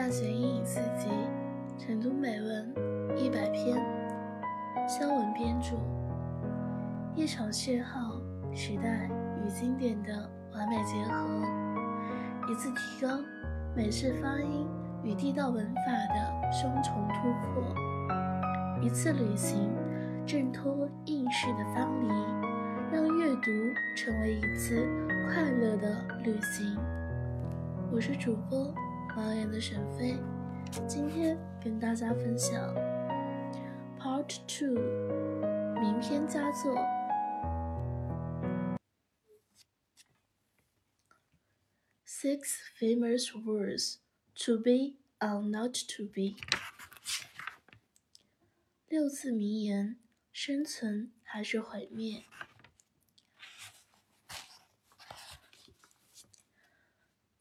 大学英语四级，晨读美文一百篇，肖文编著。一场邂逅，时代与经典的完美结合；一次提高，美式发音与地道文法的双重突破；一次旅行，挣脱应试的藩篱，让阅读成为一次快乐的旅行。我是主播。导演的沈飞，今天跟大家分享 Part Two，名篇佳作。Six famous words to be or not to be。六字名言：生存还是毁灭。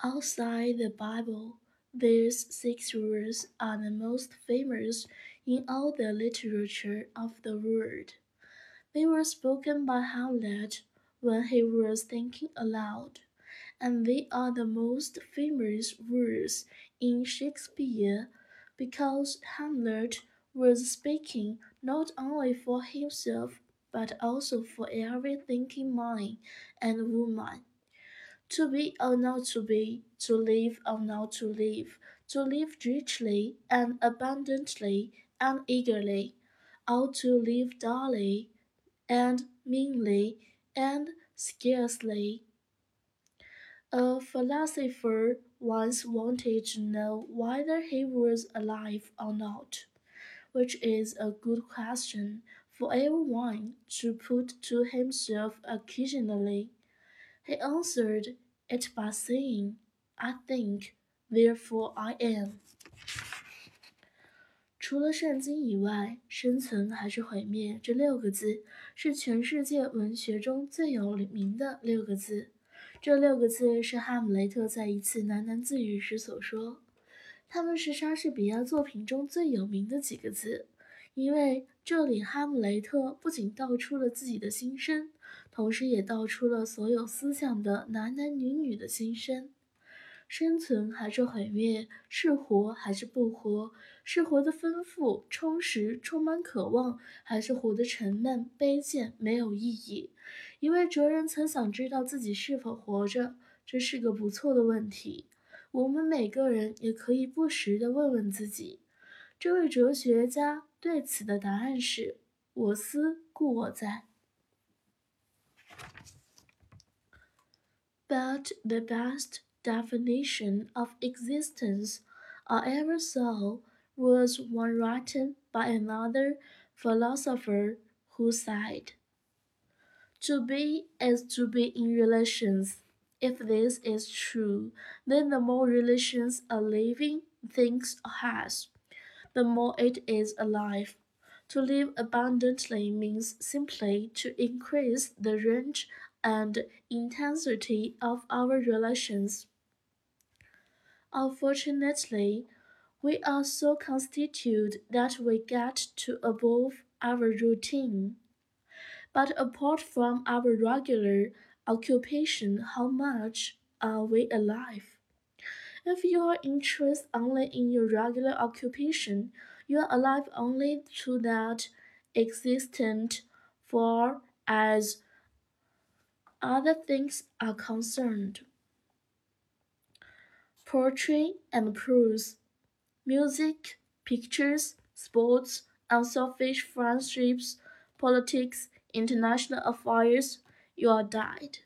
Outside the Bible, these six rules are the most famous in all the literature of the world. They were spoken by Hamlet when he was thinking aloud, and they are the most famous words in Shakespeare because Hamlet was speaking not only for himself but also for every thinking man and woman. To be or not to be, to live or not to live, to live richly and abundantly and eagerly, or to live dully and meanly and scarcely. A philosopher once wanted to know whether he was alive or not, which is a good question for everyone to put to himself occasionally. He answered it by saying, I think, therefore I am. 除了圣经以外，生存还是毁灭这六个字是全世界文学中最有名的六个字。这六个字是哈姆雷特在一次喃喃自语时所说，他们是莎士比亚作品中最有名的几个字。因为这里，哈姆雷特不仅道出了自己的心声，同时也道出了所有思想的男男女女的心声：生存还是毁灭，是活还是不活，是活得丰富、充实、充满渴望，还是活得沉闷、卑贱、没有意义？一位哲人曾想知道自己是否活着，这是个不错的问题。我们每个人也可以不时地问问自己。这位哲学家对此的答案是：我思故我在。But the best definition of existence I ever saw was one written by another philosopher who said, To be is to be in relations. If this is true, then the more relations a living thing has, the more it is alive. To live abundantly means simply to increase the range and intensity of our relations. Unfortunately, we are so constituted that we get to above our routine. But apart from our regular occupation, how much are we alive? If you are interested only in your regular occupation, you are alive only to that existent far as other things are concerned. Poetry and prose, music, pictures, sports, unselfish friendships, politics, international affairs, you are died.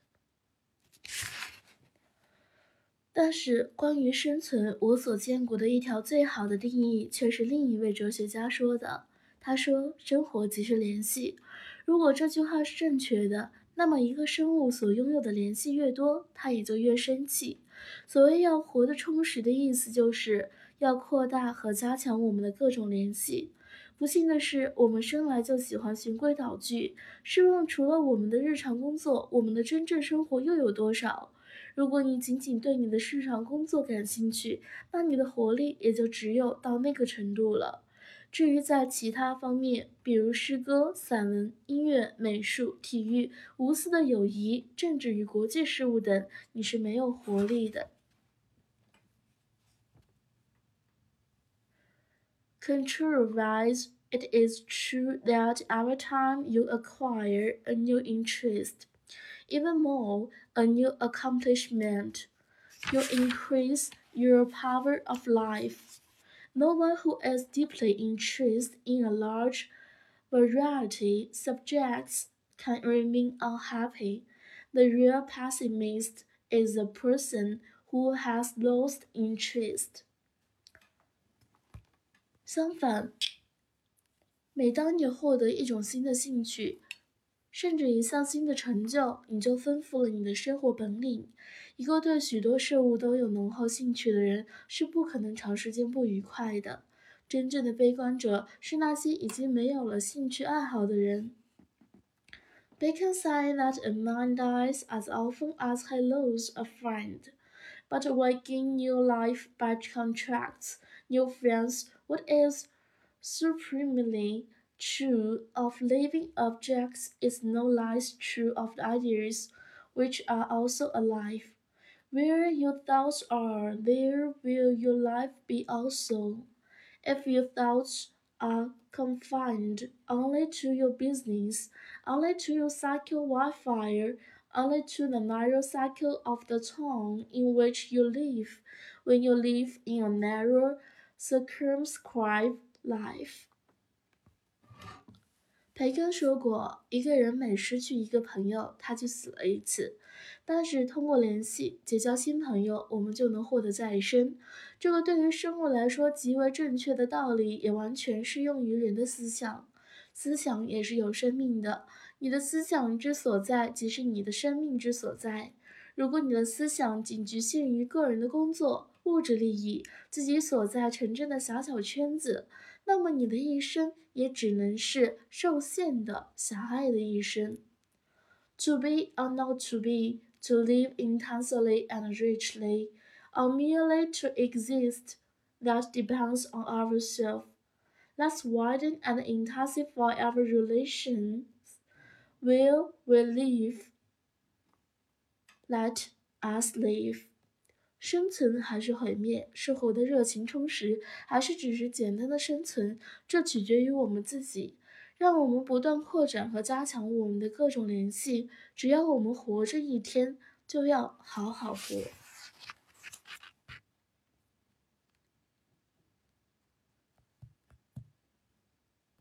但是，关于生存，我所见过的一条最好的定义，却是另一位哲学家说的。他说：“生活即是联系。”如果这句话是正确的，那么一个生物所拥有的联系越多，它也就越生气。所谓要活得充实的意思，就是要扩大和加强我们的各种联系。不幸的是，我们生来就喜欢循规蹈矩。试问，除了我们的日常工作，我们的真正生活又有多少？如果你仅仅对你的日常工作感兴趣，那你的活力也就只有到那个程度了。至于在其他方面，比如诗歌、散文、音乐、美术、体育、无私的友谊、政治与国际事务等，你是没有活力的。Contrariwise, it is true that every time you acquire a new interest, even more, a new accomplishment, you increase your power of life. No one who is deeply interested in a large variety of subjects can remain unhappy. The real pessimist is the person who has lost interest. 相反，每当你获得一种新的兴趣， 甚至一项新的成就，你就丰富了你的生活本领。一个对许多事物都有浓厚兴趣的人，是不可能长时间不愉快的。真正的悲观者是那些已经没有了兴趣爱好的人。Bacon said that a man dies as often as he loses a friend, but waking new life by contracts new friends. What is supremely true of living objects is no less true of the ideas, which are also alive. Where your thoughts are, there will your life be also. If your thoughts are confined only to your business, only to your cycle wildfire, only to the narrow cycle of the town in which you live, when you live in a narrow, circumscribed life. 培根说过，一个人每失去一个朋友，他就死了一次。但是通过联系结交新朋友，我们就能获得再生。这个对于生物来说极为正确的道理，也完全适用于人的思想。思想也是有生命的，你的思想之所在，即是你的生命之所在。如果你的思想仅局限于个人的工作、物质利益、自己所在城镇的小小圈子，那么你的一生也只能是受限的、狭隘的一生。To be or not to be, to live intensely and richly, or merely to exist, that depends on ourselves. Let's widen and intensify our relations. Will we live? Let us live. 生存还是毁灭，是活得热情充实，还是只是简单的生存，这取决于我们自己。让我们不断扩展和加强我们的各种联系。只要我们活着一天，就要好好活。